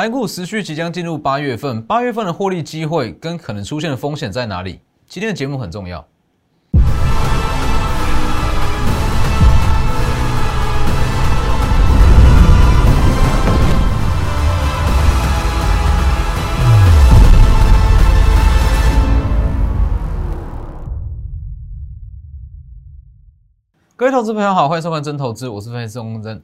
台股持续即将进入八月份，八月份的获利机会跟可能出现的风险在哪里？今天的节目很重要。各位投资朋友好，欢迎收看真投资，我是分析师钟真。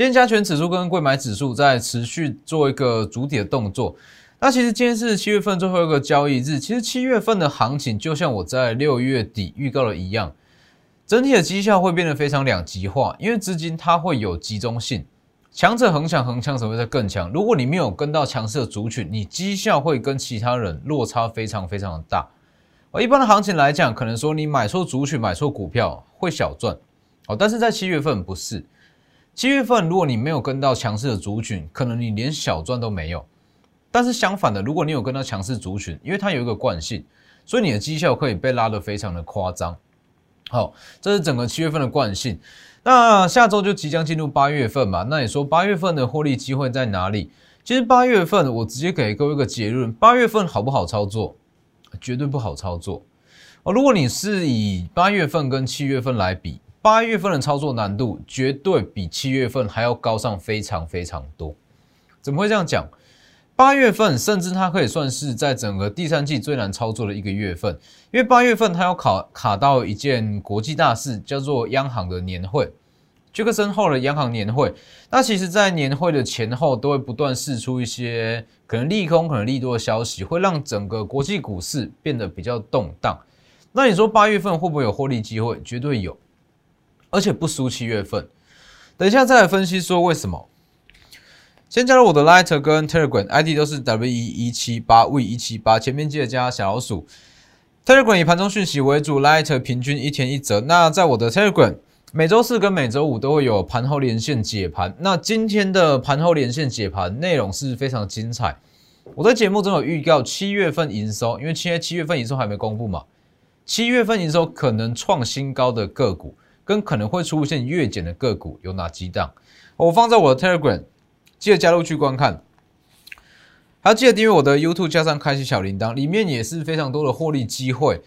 今天加权指数跟贵买指数在持续做一个主体的动作。那其实今天是七月份最后一个交易日，其实七月份的行情就像我在六月底预告的一样，整体的绩效会变得非常两极化，因为资金它会有集中性，强者恒强，恒强者会在更强。如果你没有跟到强势的族群，你绩效会跟其他人落差非常非常的大。而一般的行情来讲，可能说你买错族群、买错股票会小赚。哦，但是在七月份不是，七月份如果你没有跟到强势的族群，可能你连小赚都没有。但是相反的，如果你有跟到强势族群，因为它有一个惯性，所以你的绩效可以被拉得非常的夸张。好，这是整个七月份的惯性。那下周就即将进入八月份嘛？那你说八月份的获利机会在哪里？其实八月份我直接给各位一个结论：八月份好不好操作？绝对不好操作哦。如果你是以八月份跟七月份来比。八月份的操作难度绝对比七月份还要高上非常非常多。怎么会这样讲？八月份甚至它可以算是在整个第三季最难操作的一个月份，因为八月份它要卡卡到一件国际大事，叫做央行的年会，杰克森后的央行年会。那其实，在年会的前后，都会不断释出一些可能利空、可能利多的消息，会让整个国际股市变得比较动荡。那你说八月份会不会有获利机会？绝对有。而且不输七月份，等一下再来分析说为什么。先加入我的 Lighter 跟 Telegram ID 都是 W 一一七八 V 一七八，前面记得加小老鼠。Telegram 以盘中讯息为主，Lighter 平均一天一折。那在我的 Telegram 每周四跟每周五都会有盘后连线解盘。那今天的盘后连线解盘内容是非常精彩。我在节目中有预告七月份营收，因为现在七月份营收还没公布嘛，七月份营收可能创新高的个股。跟可能会出现月减的个股有哪几档？我放在我的 Telegram，记得加入去观看，还要记得订阅我的 YouTube，加上开启小铃铛，里面也是非常多的获利机会。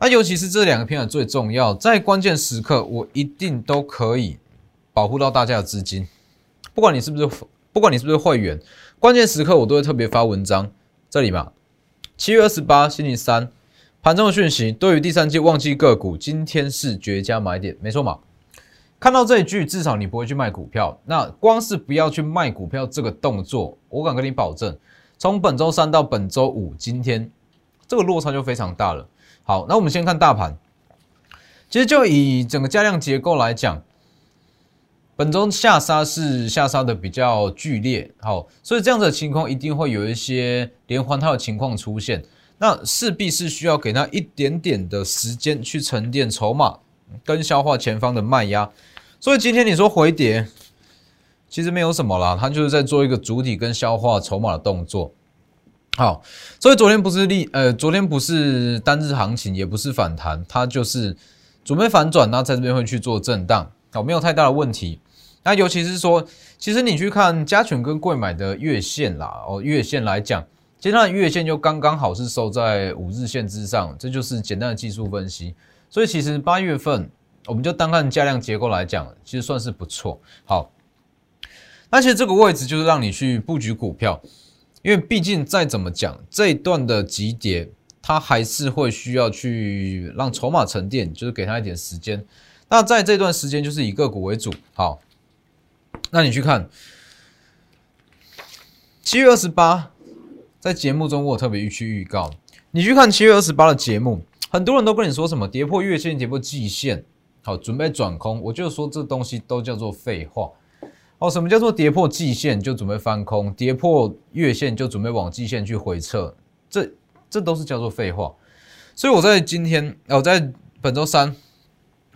那尤其是这两个片段最重要，在关键时刻，我一定都可以保护到大家的资金。不管你是不是，不管你是不是会员，关键时刻我都会特别发文章。这里嘛，七月二十八，星期三。盘中的讯息，对于第三季旺季个股，今天是绝佳买点，没错嘛？看到这一句，至少你不会去卖股票。那光是不要去卖股票这个动作，我敢跟你保证，从本周三到本周五，今天这个落差就非常大了。好，那我们先看大盘。其实就以整个价量结构来讲，本周下杀是下杀的比较剧烈，好，所以这样子的情况一定会有一些连环套的情况出现。那势必是需要给他一点点的时间去沉淀筹码，跟消化前方的卖压。所以今天你说回跌，其实没有什么啦，它就是在做一个主体跟消化筹码的动作。好，所以昨天不是利，呃，昨天不是单日行情，也不是反弹，它就是准备反转，那在这边会去做震荡，好，没有太大的问题。那尤其是说，其实你去看加权跟贵买的月线啦，哦，月线来讲。今天的月线就刚刚好是收在五日线之上，这就是简单的技术分析。所以其实八月份，我们就单看价量结构来讲，其实算是不错。好，那其实这个位置就是让你去布局股票，因为毕竟再怎么讲，这一段的急跌，它还是会需要去让筹码沉淀，就是给它一点时间。那在这段时间，就是以个股为主。好，那你去看七月二十八。在节目中，我特别去预告，你去看七月二十八的节目，很多人都跟你说什么跌破月线、跌破季线，好，准备转空。我就说这东西都叫做废话。哦，什么叫做跌破季线就准备翻空，跌破月线就准备往季线去回撤？这这都是叫做废话。所以我在今天，我在本周三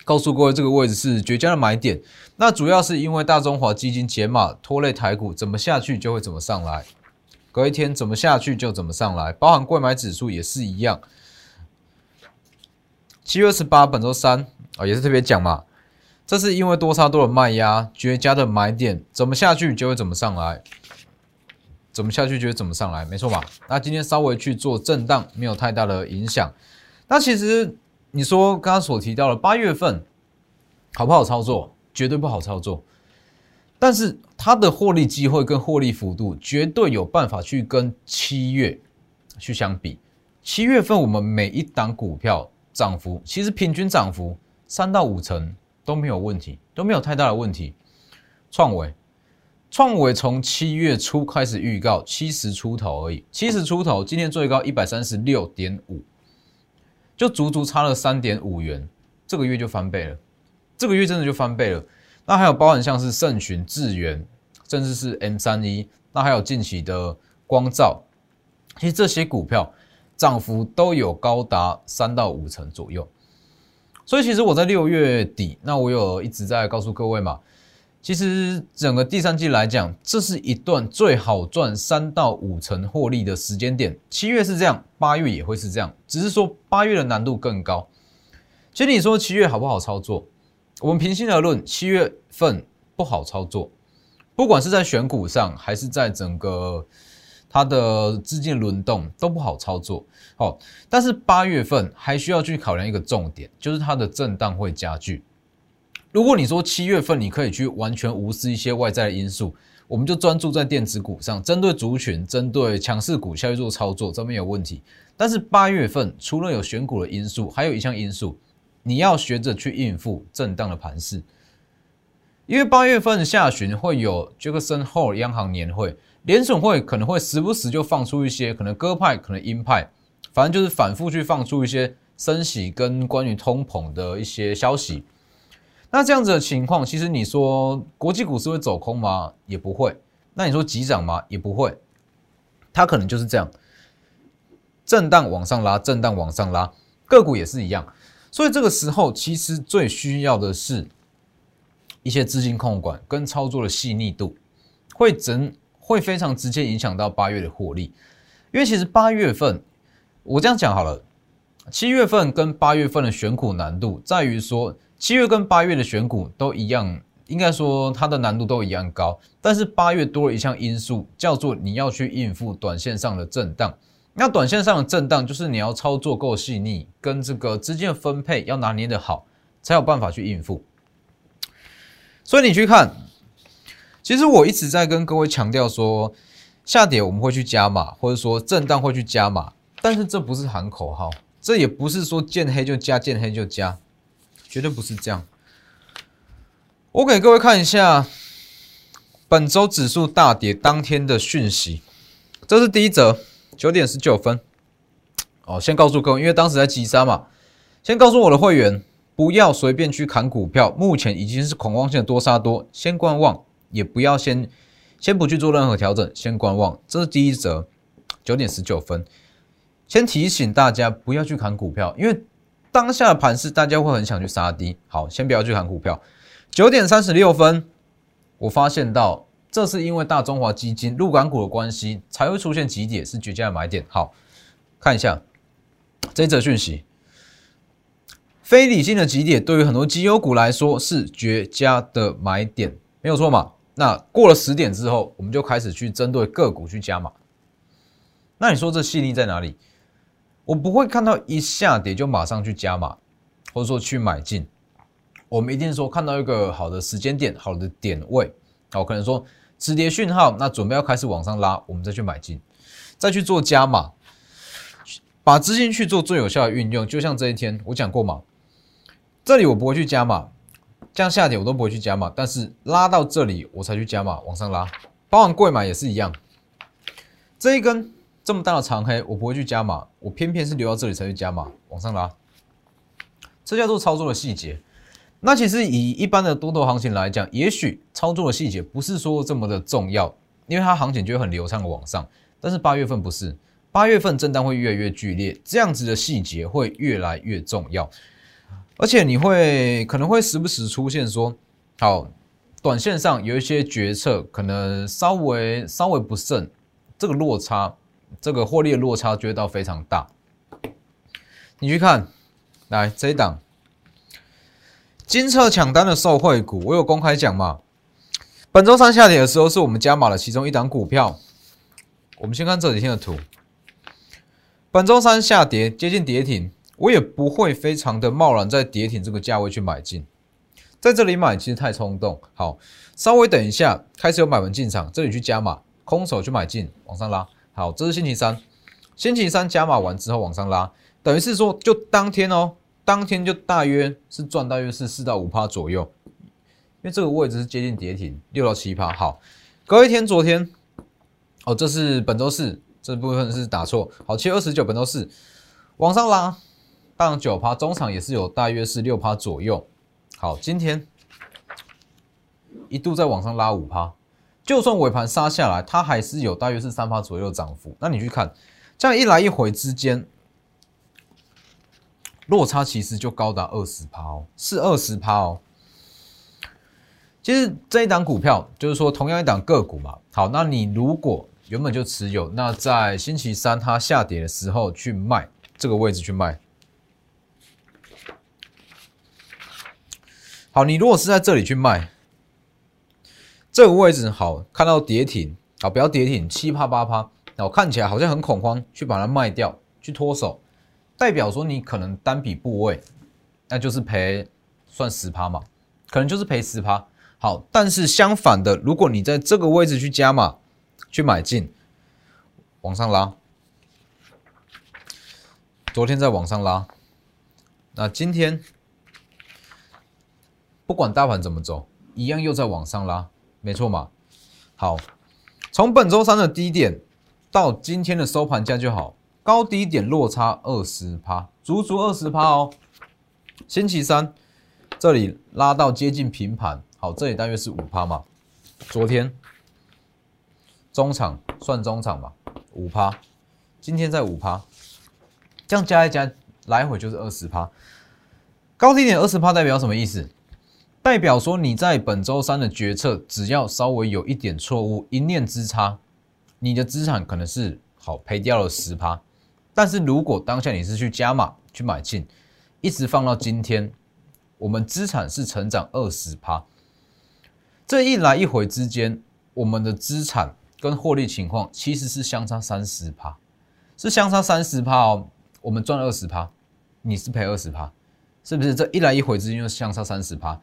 告诉各位，这个位置是绝佳的买点。那主要是因为大中华基金解码拖累台股，怎么下去就会怎么上来。隔一天怎么下去就怎么上来，包含贵买指数也是一样。七月二十八，本周三啊，也是特别讲嘛，这是因为多杀多的卖压，绝佳的买点，怎么下去就会怎么上来。怎么下去就会怎么上来，没错吧？那今天稍微去做震荡，没有太大的影响。那其实你说刚刚所提到的八月份好不好操作？绝对不好操作。但是它的获利机会跟获利幅度绝对有办法去跟七月去相比。七月份我们每一档股票涨幅，其实平均涨幅三到五成都没有问题，都没有太大的问题。创维。创维从七月初开始预告七十出头而已，七十出头，今天最高一百三十六点五，就足足差了三点五元，这个月就翻倍了，这个月真的就翻倍了。那还有包含像是盛群、智源，甚至是 M 三一，那还有近期的光照，其实这些股票涨幅都有高达三到五成左右。所以其实我在六月底，那我有一直在告诉各位嘛。其实整个第三季来讲，这是一段最好赚三到五成获利的时间点。七月是这样，八月也会是这样，只是说八月的难度更高。其实你说七月好不好操作？我们平心而论，七月份不好操作，不管是在选股上，还是在整个它的资金轮动都不好操作。好，但是八月份还需要去考量一个重点，就是它的震荡会加剧。如果你说七月份你可以去完全无视一些外在的因素，我们就专注在电子股上，针对族群、针对强势股下去做操作，这没有问题。但是八月份除了有选股的因素，还有一项因素，你要学着去应付震荡的盘势。因为八月份下旬会有杰克森后央行年会，联总会可能会时不时就放出一些可能鸽派、可能鹰派，反正就是反复去放出一些升息跟关于通膨的一些消息。那这样子的情况，其实你说国际股市会走空吗？也不会。那你说急涨吗？也不会。它可能就是这样，震荡往上拉，震荡往上拉，个股也是一样。所以这个时候，其实最需要的是一些资金控管跟操作的细腻度，会整会非常直接影响到八月的获利。因为其实八月份，我这样讲好了，七月份跟八月份的选股难度在于说。七月跟八月的选股都一样，应该说它的难度都一样高。但是八月多了一项因素，叫做你要去应付短线上的震荡。那短线上的震荡，就是你要操作够细腻，跟这个资金的分配要拿捏的好，才有办法去应付。所以你去看，其实我一直在跟各位强调说，下跌我们会去加码，或者说震荡会去加码，但是这不是喊口号，这也不是说见黑就加，见黑就加。绝对不是这样。我给各位看一下本周指数大跌当天的讯息，这是第一则，九点十九分。哦，先告诉各位，因为当时在急杀嘛，先告诉我的会员不要随便去砍股票，目前已经是恐慌性的多杀多，先观望，也不要先先不去做任何调整，先观望。这是第一则，九点十九分，先提醒大家不要去砍股票，因为。当下的盘势，大家会很想去杀低。好，先不要去砍股票。九点三十六分，我发现到这是因为大中华基金入港股的关系，才会出现急点，是绝佳的买点。好，看一下这则讯息。非理性的急点对于很多绩优股来说是绝佳的买点，没有错嘛？那过了十点之后，我们就开始去针对个股去加码。那你说这吸引力在哪里？我不会看到一下跌就马上去加码，或者说去买进。我们一定说看到一个好的时间点、好的点位，好，可能说止跌讯号，那准备要开始往上拉，我们再去买进，再去做加码，把资金去做最有效的运用。就像这一天我讲过嘛，这里我不会去加码，这样下跌我都不会去加码，但是拉到这里我才去加码往上拉，包含贵买也是一样，这一根。这么大的长黑，我不会去加码，我偏偏是留到这里才去加码，往上拉，这叫做操作的细节。那其实以一般的多头行情来讲，也许操作的细节不是说这么的重要，因为它行情就会很流畅的往上。但是八月份不是，八月份震荡会越来越剧烈，这样子的细节会越来越重要，而且你会可能会时不时出现说，好，短线上有一些决策可能稍微稍微不慎，这个落差。这个获利的落差就会到非常大。你去看，来这一档金策抢单的受惠股，我有公开讲嘛？本周三下跌的时候，是我们加码了其中一档股票，我们先看这几天的图，本周三下跌接近跌停，我也不会非常的贸然在跌停这个价位去买进，在这里买其实太冲动。好，稍微等一下，开始有买盘进场，这里去加码，空手去买进，往上拉。好，这是星期三，星期三加码完之后往上拉，等于是说就当天哦，当天就大约是赚大约是四到五趴左右，因为这个位置是接近跌停六到七趴。好，隔一天昨天。哦，这是本周四这部分是打错。好，七月二十九，本周四往上拉，上九趴，中场也是有大约是六趴左右。好，今天一度在往上拉五趴，就算尾盘杀下来，它还是有大约是三趴左右涨幅。那你去看，这样一来一回之间，落差其实就高达二十趴哦，是二十趴哦。其实这一档股票就是说同样一档个股嘛。好，那你如果原本就持有，那在星期三它下跌的时候去卖，这个位置去卖。好，你如果是在这里去卖，这个位置好，看到跌停，好，不要跌停，七趴八趴，好，看起来好像很恐慌，去把它卖掉，去脱手，代表说你可能单笔部位，那就是赔，算十趴嘛，可能就是赔十趴。好，但是相反的，如果你在这个位置去加码。去买进，往上拉。昨天在往上拉，那今天不管大盘怎么走，一样又在往上拉，没错嘛？好，从本周三的低点到今天的收盘价就好，高低点落差二十趴，足足二十趴哦。星期三这里拉到接近平盘，好，这里大约是五趴嘛？昨天。中场算中场吧，五趴，今天在五趴，这样加一加，来回就是二十趴。高低点二十趴代表什么意思？代表说你在本周三的决策，只要稍微有一点错误，一念之差，你的资产可能是好赔掉了十趴。但是如果当下你是去加码去买进，一直放到今天，我们资产是成长二十趴。这一来一回之间，我们的资产。跟获利情况其实是相差三十趴，是相差三十趴哦。我们赚二十趴，你是赔二十趴，是不是？这一来一回之间就相差三十趴。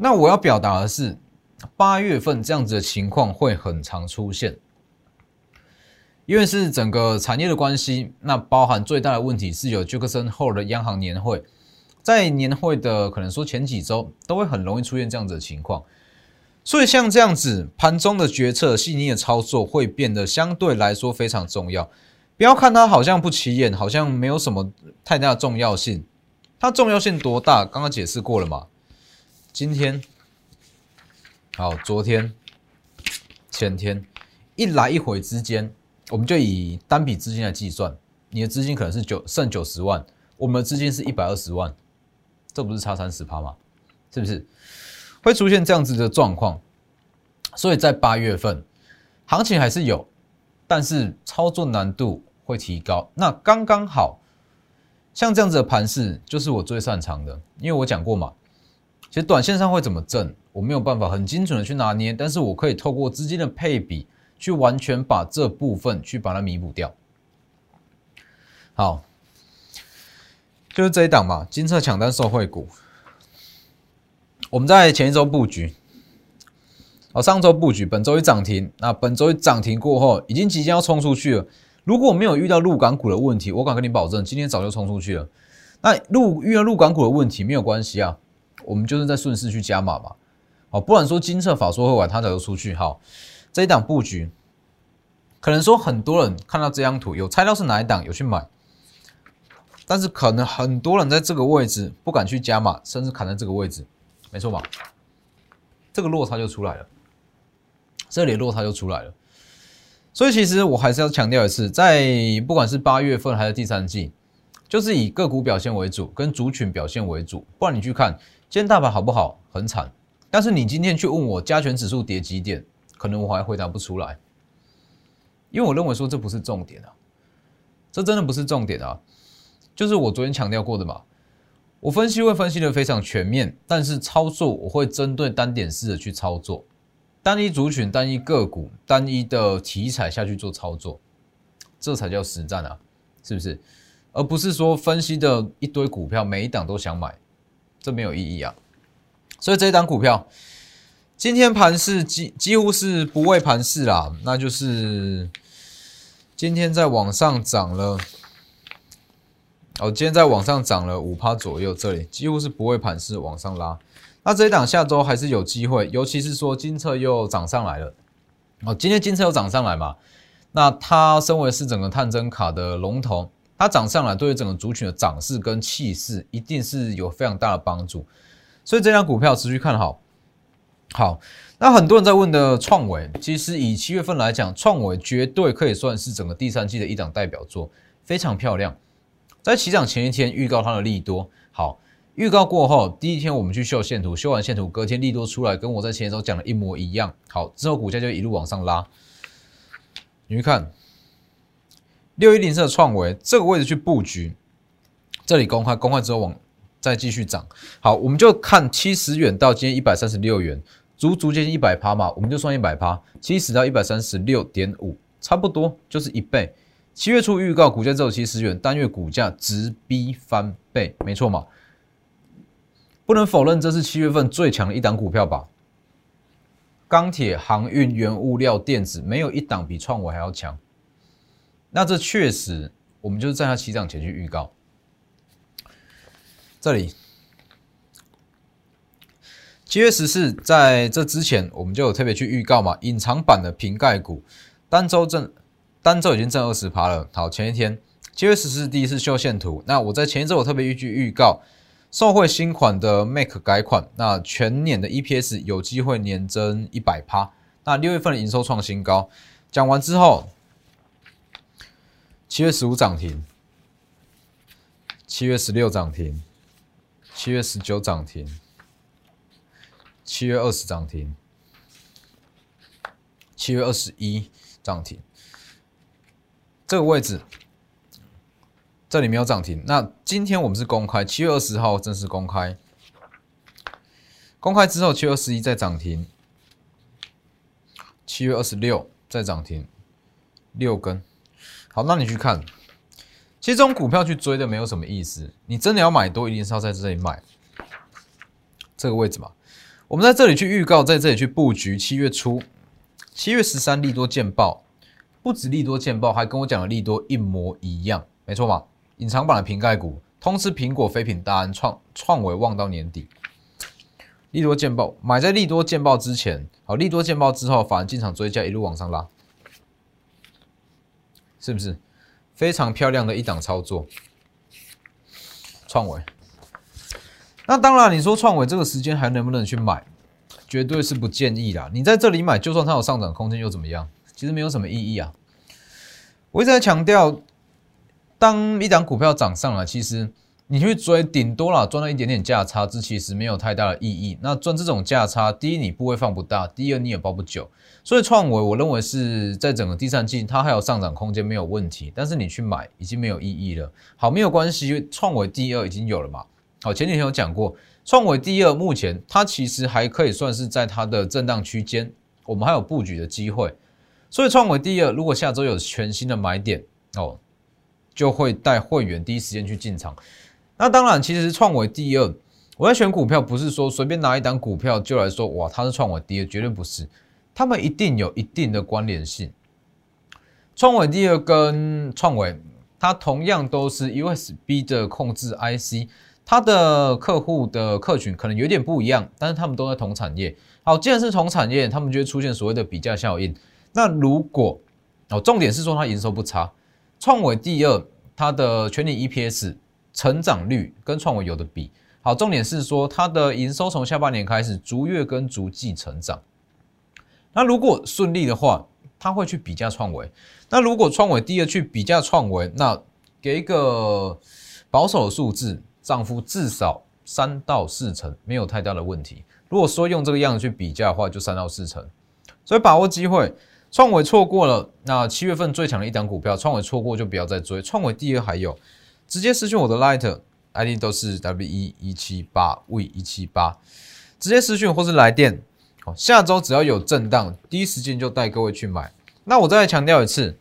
那我要表达的是，八月份这样子的情况会很常出现，因为是整个产业的关系。那包含最大的问题是有杰克森后的央行年会，在年会的可能说前几周都会很容易出现这样子的情况。所以像这样子盘中的决策、细腻的操作会变得相对来说非常重要。不要看它好像不起眼，好像没有什么太大的重要性。它重要性多大？刚刚解释过了嘛。今天好，昨天、前天一来一回之间，我们就以单笔资金来计算，你的资金可能是九剩九十万，我们的资金是一百二十万，这不是差三十趴吗？是不是？会出现这样子的状况，所以在八月份行情还是有，但是操作难度会提高。那刚刚好，像这样子的盘势就是我最擅长的，因为我讲过嘛，其实短线上会怎么挣，我没有办法很精准的去拿捏，但是我可以透过资金的配比去完全把这部分去把它弥补掉。好，就是这一档嘛，金策抢单受惠股。我们在前一周布局，哦，上周布局，本周一涨停，那本周一涨停过后，已经即将要冲出去了。如果没有遇到陆港股的问题，我敢跟你保证，今天早就冲出去了。那陆遇到陆港股的问题没有关系啊，我们就是在顺势去加码嘛。好，不然说金策法说会晚，它早就出去。好，这一档布局，可能说很多人看到这张图有猜到是哪一档，有去买，但是可能很多人在这个位置不敢去加码，甚至砍在这个位置。没错吧？这个落差就出来了，这里落差就出来了。所以其实我还是要强调一次，在不管是八月份还是第三季，就是以个股表现为主，跟族群表现为主。不然你去看今天大盘好不好？很惨。但是你今天去问我加权指数跌几点，可能我还回答不出来，因为我认为说这不是重点啊，这真的不是重点啊。就是我昨天强调过的嘛。我分析会分析的非常全面，但是操作我会针对单点式的去操作，单一族群、单一个股、单一的题材下去做操作。这才叫实战啊，是不是？而不是说分析的一堆股票，每一档都想买，这没有意义啊。所以这一档股票今天盘是几几乎是不畏盘势啦，那就是今天在往上涨了。哦，今天在往上涨了五趴左右，这里几乎是不会盘势往上拉。那这一档下周还是有机会，尤其是说金策又涨上来了。哦，今天金策又涨上来嘛？那它身为是整个探针卡的龙头，它涨上来对于整个族群的涨势跟气势一定是有非常大的帮助。所以这张股票持续看好。好，那很多人在问的创维，其实以七月份来讲，创维绝对可以算是整个第三季的一档代表作，非常漂亮。在起涨前一天预告它的利多，好，预告过后第一天我们去秀线图，秀完线图隔天利多出来，跟我在前一周讲的一模一样。好，之后股价就一路往上拉。你去看六一零四的创维这个位置去布局，这里公开公开之后往再继续涨。好，我们就看七十元到今天一百三十六元，足足接近一百趴嘛，我们就算一百趴，七十到一百三十六点五，差不多就是一倍。七月初预告股价只有七十元，单月股价直逼翻倍，没错嘛？不能否认这是七月份最强的一档股票吧？钢铁、航运、原物料、电子，没有一档比创维还要强。那这确实，我们就是在它起涨前去预告。这里七月十四，在这之前我们就有特别去预告嘛，隐藏版的瓶盖股，单周正。单周已经挣二十趴了。好，前一天七月十四第一次秀线图。那我在前一周我特别预去预告，受惠新款的 Mac 改款，那全年的 EPS 有机会年增一百趴。那六月份的营收创新高。讲完之后，七月十五涨停，七月十六涨停，七月十九涨停，七月二十涨停，七月二十一涨停。这个位置，这里没有涨停。那今天我们是公开，七月二十号正式公开。公开之后，七月二十一再涨停，七月二十六再涨停，六根。好，那你去看，其实这种股票去追的没有什么意思。你真的要买多，一定是要在这里买这个位置嘛？我们在这里去预告，在这里去布局。七月初，七月十三利多见报。不止利多见报，还跟我讲的利多一模一样，没错吧？隐藏版的瓶盖股，通吃苹果、飞品、大安、创创维望到年底。利多见报，买在利多见报之前，好，利多见报之后，反而进场追加，一路往上拉，是不是？非常漂亮的一档操作。创维，那当然，你说创维这个时间还能不能去买？绝对是不建议啦。你在这里买，就算它有上涨空间，又怎么样？其实没有什么意义啊！我一直在强调，当一档股票涨上来，其实你去追，顶多了赚了一点点价差，这其实没有太大的意义。那赚这种价差，第一你不会放不大，第二你也包不久。所以创维，我认为是在整个第三季，它还有上涨空间，没有问题。但是你去买，已经没有意义了。好，没有关系，因为创维第二已经有了嘛？好，前几天有讲过，创维第二目前它其实还可以算是在它的震荡区间，我们还有布局的机会。所以创维第二，如果下周有全新的买点哦，就会带会员第一时间去进场。那当然，其实创维第二，我在选股票不是说随便拿一档股票就来说哇，它是创维第二，绝对不是，他们一定有一定的关联性。创维第二跟创维，它同样都是 USB 的控制 IC，它的客户的客群可能有点不一样，但是他们都在同产业。好，既然是同产业，他们就会出现所谓的比价效应。那如果哦，重点是说它营收不差，创维第二，它的全年 EPS 成长率跟创维有的比。好，重点是说它的营收从下半年开始逐月跟逐季成长。那如果顺利的话，它会去比价创维。那如果创维第二去比价创维，那给一个保守的数字，涨幅至少三到四成，没有太大的问题。如果说用这个样子去比价的话，就三到四成。所以把握机会。创维错过了，那七月份最强的一档股票，创维错过就不要再追。创维第二还有，直接私讯我的 Light ID 都是 W 一一七八 V 一七八，直接私讯或是来电。好，下周只要有震荡，第一时间就带各位去买。那我再强调一次，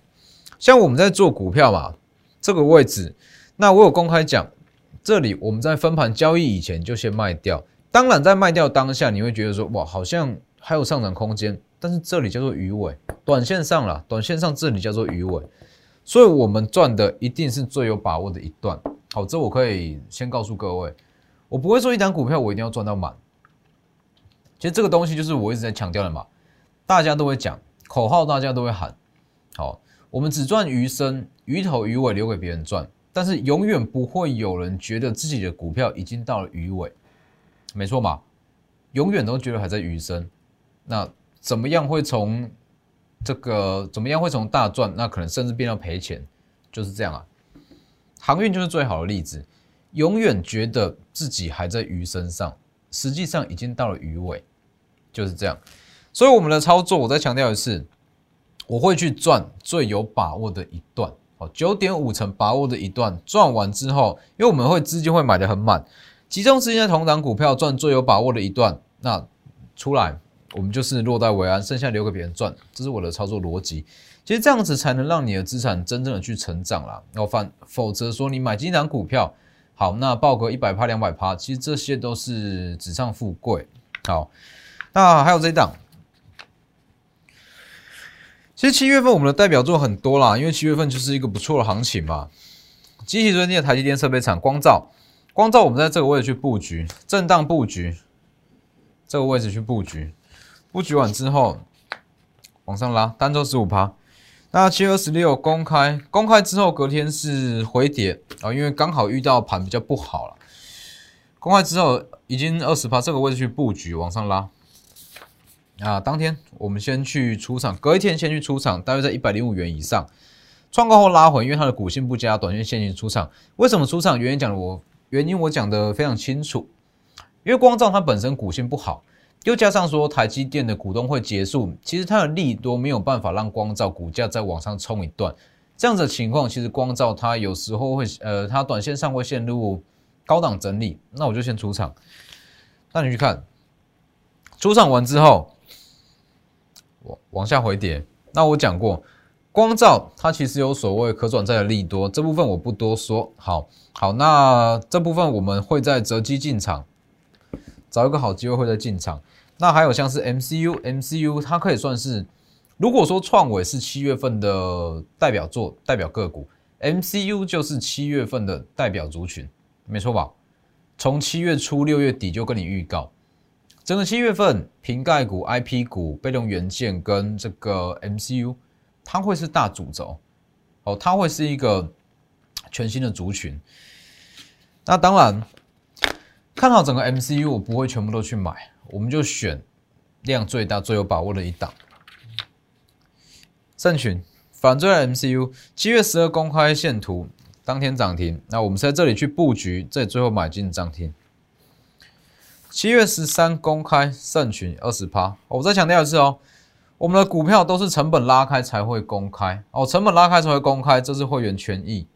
像我们在做股票嘛，这个位置，那我有公开讲，这里我们在分盘交易以前就先卖掉。当然，在卖掉当下，你会觉得说，哇，好像还有上涨空间。但是这里叫做鱼尾，短线上了，短线上这里叫做鱼尾，所以我们赚的一定是最有把握的一段。好，这我可以先告诉各位，我不会说一单股票我一定要赚到满。其实这个东西就是我一直在强调的嘛，大家都会讲口号，大家都会喊。好，我们只赚鱼身、鱼头、鱼尾留给别人赚，但是永远不会有人觉得自己的股票已经到了鱼尾，没错嘛？永远都觉得还在鱼身。那怎么样会从这个怎么样会从大赚，那可能甚至变到赔钱，就是这样啊。航运就是最好的例子，永远觉得自己还在鱼身上。实际上已经到了鱼尾，就是这样。所以我们的操作，我再强调一次，我会去赚最有把握的一段，哦，九点五成把握的一段，赚完之后，因为我们会资金会买的很满，集中资金在同档股票赚最有把握的一段，那出来我们就是落袋为安，剩下留给别人赚，这是我的操作逻辑。其实这样子才能让你的资产真正的去成长啦。要反否则说你买几档股票。好，那报个一百趴、两百趴，其实这些都是纸上富贵。好，那还有这一档，其实七月份我们的代表作很多啦，因为七月份就是一个不错的行情嘛。机器专业的台积电设备厂光照，光照我们在这个位置去布局，震荡布局，这个位置去布局，布局完之后往上拉，单周十五趴。那七月二十六公开，公开之后隔天是回跌啊，因为刚好遇到盘比较不好了。公开之后已经二十趴，这个位置去布局往上拉啊。当天我们先去出场，隔一天先去出场，大约在一百零五元以上，创高后拉回，因为它的股性不佳，短线先行出场。为什么出场？原因讲的我原因我讲的非常清楚，因为光照它本身股性不好。又加上说台积电的股东会结束，其实它的利多没有办法让光照股价再往上冲一段，这样子的情况，其实光照它有时候会呃，它短线上会陷入高档整理，那我就先出场。那你去看，出场完之后，往往下回跌。那我讲过，光照它其实有所谓可转债的利多，这部分我不多说。好，好，那这部分我们会在择机进场，找一个好机会会再进场。那还有像是 MCU，MCU 它可以算是，如果说创伟是七月份的代表作、代表个股，MCU 就是七月份的代表族群，没错吧？从七月初六月底就跟你预告，整个七月份瓶盖股、IP 股、被动元件跟这个 MCU，它会是大主轴，哦，它会是一个全新的族群。那当然。看好整个 MCU，我不会全部都去买，我们就选量最大、最有把握的一档。盛群反追 MCU，七月十二公开线图，当天涨停。那我们在这里去布局，这里最后买进涨停。七月十三公开盛群二十趴，我再强调一次哦，我们的股票都是成本拉开才会公开哦，成本拉开才会公开，这是会员权益。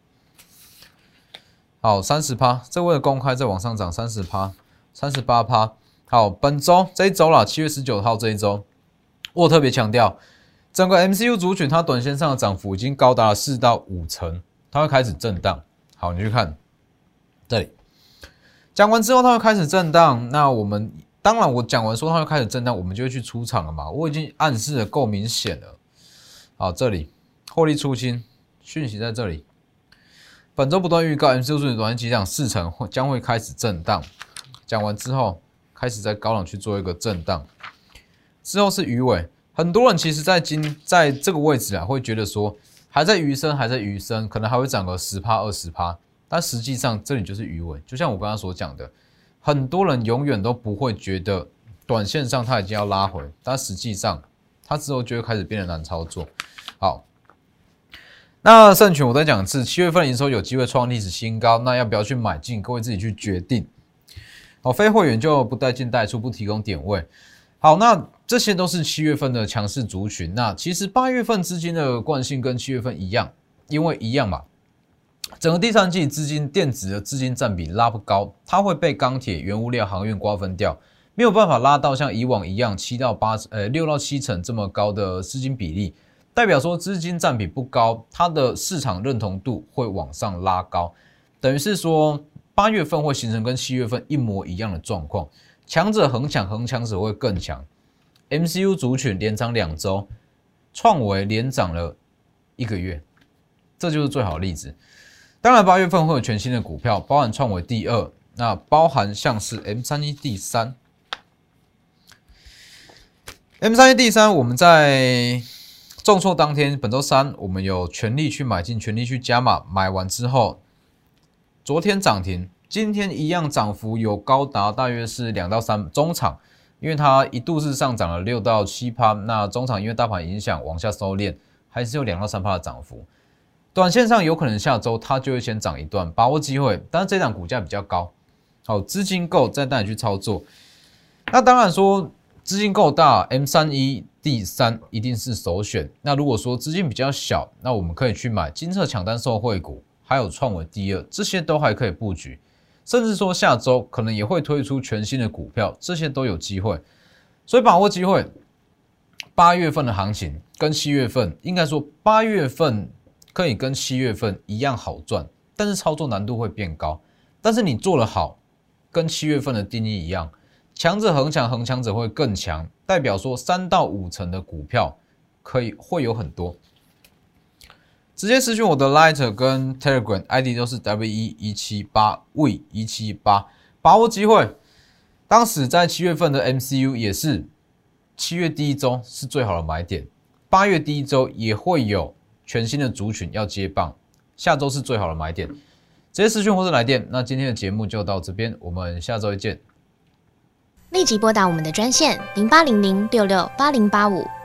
好，三十趴，这为了公开再往上涨三十趴，三十八趴。好，本周这一周了，七月十九号这一周，我特别强调，整个 MCU 族群它短线上的涨幅已经高达了四到五成，它会开始震荡。好，你去看这里，讲完之后它会开始震荡。那我们当然，我讲完说它会开始震荡，我们就会去出场了嘛。我已经暗示的够明显了。好，这里获利出清讯息在这里。本周不断预告，MCU 的短线急涨四成，会将会开始震荡。讲完之后，开始在高档去做一个震荡，之后是鱼尾。很多人其实，在今在这个位置啊，会觉得说还在鱼身，还在鱼身，可能还会涨个十趴二十趴。但实际上，这里就是鱼尾。就像我刚刚所讲的，很多人永远都不会觉得短线上它已经要拉回，但实际上它之后就会开始变得难操作。好。那盛群，我再讲一次，七月份营收有机会创历史新高，那要不要去买进？各位自己去决定。好，非会员就不带进带出，不提供点位。好，那这些都是七月份的强势族群。那其实八月份资金的惯性跟七月份一样，因为一样嘛，整个第三季资金电子的资金占比拉不高，它会被钢铁、原物料、航运瓜分掉，没有办法拉到像以往一样七到八呃六到七成这么高的资金比例。代表说资金占比不高，它的市场认同度会往上拉高，等于是说八月份会形成跟七月份一模一样的状况，强者恒强，恒强者会更强。MCU 族群连涨两周，创维连涨了一个月，这就是最好的例子。当然八月份会有全新的股票，包含创维第二，那包含像是 M 三一第三，M 三一第三，我们在。重挫当天，本周三我们有全力去买进，全力去加码。买完之后，昨天涨停，今天一样涨幅有高达大约是两到三中场，因为它一度是上涨了六到七趴。那中场因为大盘影响往下收敛，还是有两到三趴的涨幅。短线上有可能下周它就会先涨一段，把握机会。但是这档股价比较高，好资金够再带你去操作。那当然说资金够大，M 三一。第三一定是首选。那如果说资金比较小，那我们可以去买金色抢单受惠股，还有创维第二，这些都还可以布局。甚至说下周可能也会推出全新的股票，这些都有机会。所以把握机会，八月份的行情跟七月份，应该说八月份可以跟七月份一样好赚，但是操作难度会变高。但是你做得好，跟七月份的定义一样。强者恒强，恒强者会更强，代表说三到五成的股票可以会有很多。直接私讯我的 Lighter 跟 Telegram ID 都是 W 一一七八 V 一七八，把握机会。当时在七月份的 MCU 也是七月第一周是最好的买点，八月第一周也会有全新的族群要接棒，下周是最好的买点。直接私讯或者来电。那今天的节目就到这边，我们下周见。立即拨打我们的专线零八零零六六八零八五